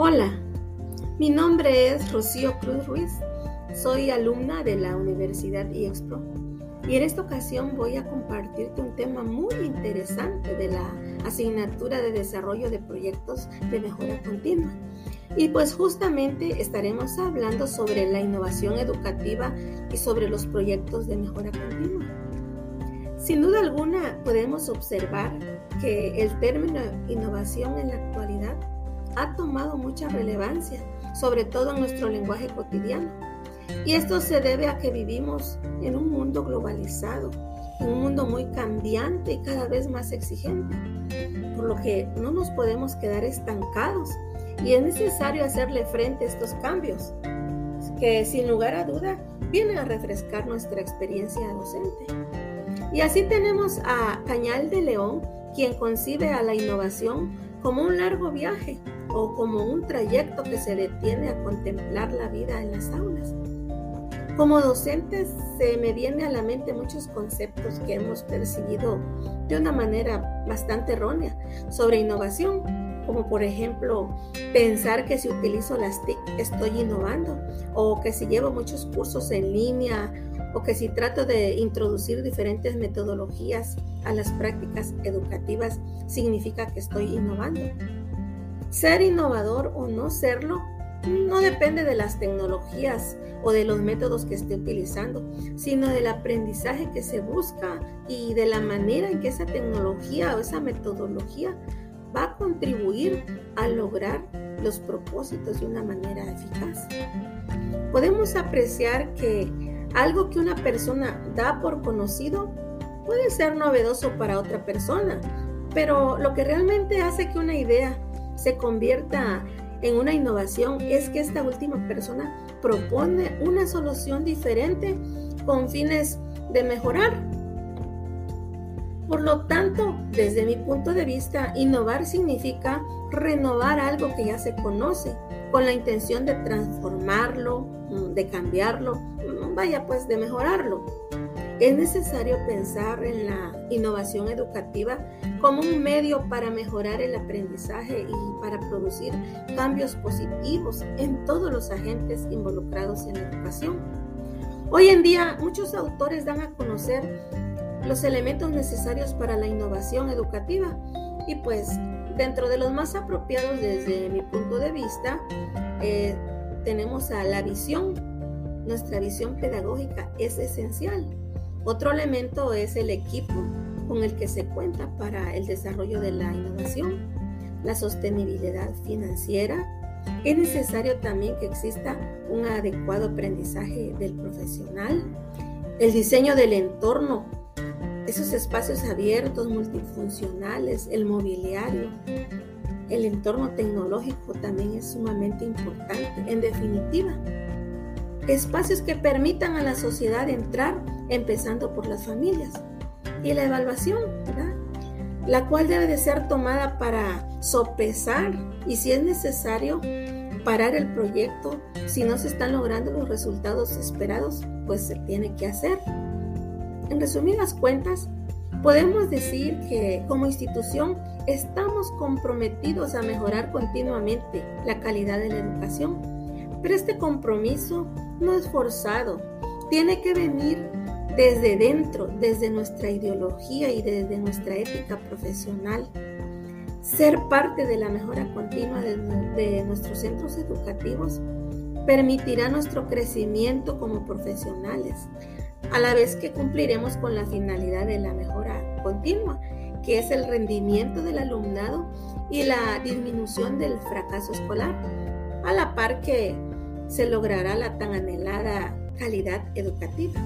Hola, mi nombre es Rocío Cruz Ruiz, soy alumna de la Universidad IEXPRO y en esta ocasión voy a compartirte un tema muy interesante de la asignatura de desarrollo de proyectos de mejora continua. Y pues justamente estaremos hablando sobre la innovación educativa y sobre los proyectos de mejora continua. Sin duda alguna podemos observar que el término innovación en la actualidad ha tomado mucha relevancia, sobre todo en nuestro lenguaje cotidiano. Y esto se debe a que vivimos en un mundo globalizado, en un mundo muy cambiante y cada vez más exigente, por lo que no nos podemos quedar estancados y es necesario hacerle frente a estos cambios, que sin lugar a duda vienen a refrescar nuestra experiencia docente. Y así tenemos a Cañal de León, quien concibe a la innovación como un largo viaje o como un trayecto que se detiene a contemplar la vida en las aulas. Como docentes se me viene a la mente muchos conceptos que hemos percibido de una manera bastante errónea sobre innovación, como por ejemplo pensar que si utilizo las TIC estoy innovando, o que si llevo muchos cursos en línea, o que si trato de introducir diferentes metodologías a las prácticas educativas significa que estoy innovando. Ser innovador o no serlo no depende de las tecnologías o de los métodos que esté utilizando, sino del aprendizaje que se busca y de la manera en que esa tecnología o esa metodología va a contribuir a lograr los propósitos de una manera eficaz. Podemos apreciar que algo que una persona da por conocido puede ser novedoso para otra persona, pero lo que realmente hace que una idea se convierta en una innovación es que esta última persona propone una solución diferente con fines de mejorar. Por lo tanto, desde mi punto de vista, innovar significa renovar algo que ya se conoce con la intención de transformarlo, de cambiarlo, vaya pues de mejorarlo. Es necesario pensar en la innovación educativa como un medio para mejorar el aprendizaje y para producir cambios positivos en todos los agentes involucrados en la educación. Hoy en día muchos autores dan a conocer los elementos necesarios para la innovación educativa y pues dentro de los más apropiados desde mi punto de vista eh, tenemos a la visión. Nuestra visión pedagógica es esencial otro elemento es el equipo con el que se cuenta para el desarrollo de la innovación, la sostenibilidad financiera. Es necesario también que exista un adecuado aprendizaje del profesional, el diseño del entorno, esos espacios abiertos, multifuncionales, el mobiliario, el entorno tecnológico también es sumamente importante. En definitiva, espacios que permitan a la sociedad entrar, empezando por las familias. Y la evaluación, ¿verdad? la cual debe de ser tomada para sopesar y si es necesario parar el proyecto, si no se están logrando los resultados esperados, pues se tiene que hacer. En resumidas cuentas, podemos decir que como institución estamos comprometidos a mejorar continuamente la calidad de la educación, pero este compromiso no es forzado, tiene que venir desde dentro, desde nuestra ideología y desde nuestra ética profesional. Ser parte de la mejora continua de, nuestros centros educativos permitirá nuestro crecimiento como profesionales, a la vez que cumpliremos con la finalidad de la mejora continua, que es el rendimiento del alumnado y la disminución del fracaso escolar, a la par que se logrará la tan anhelada calidad educativa.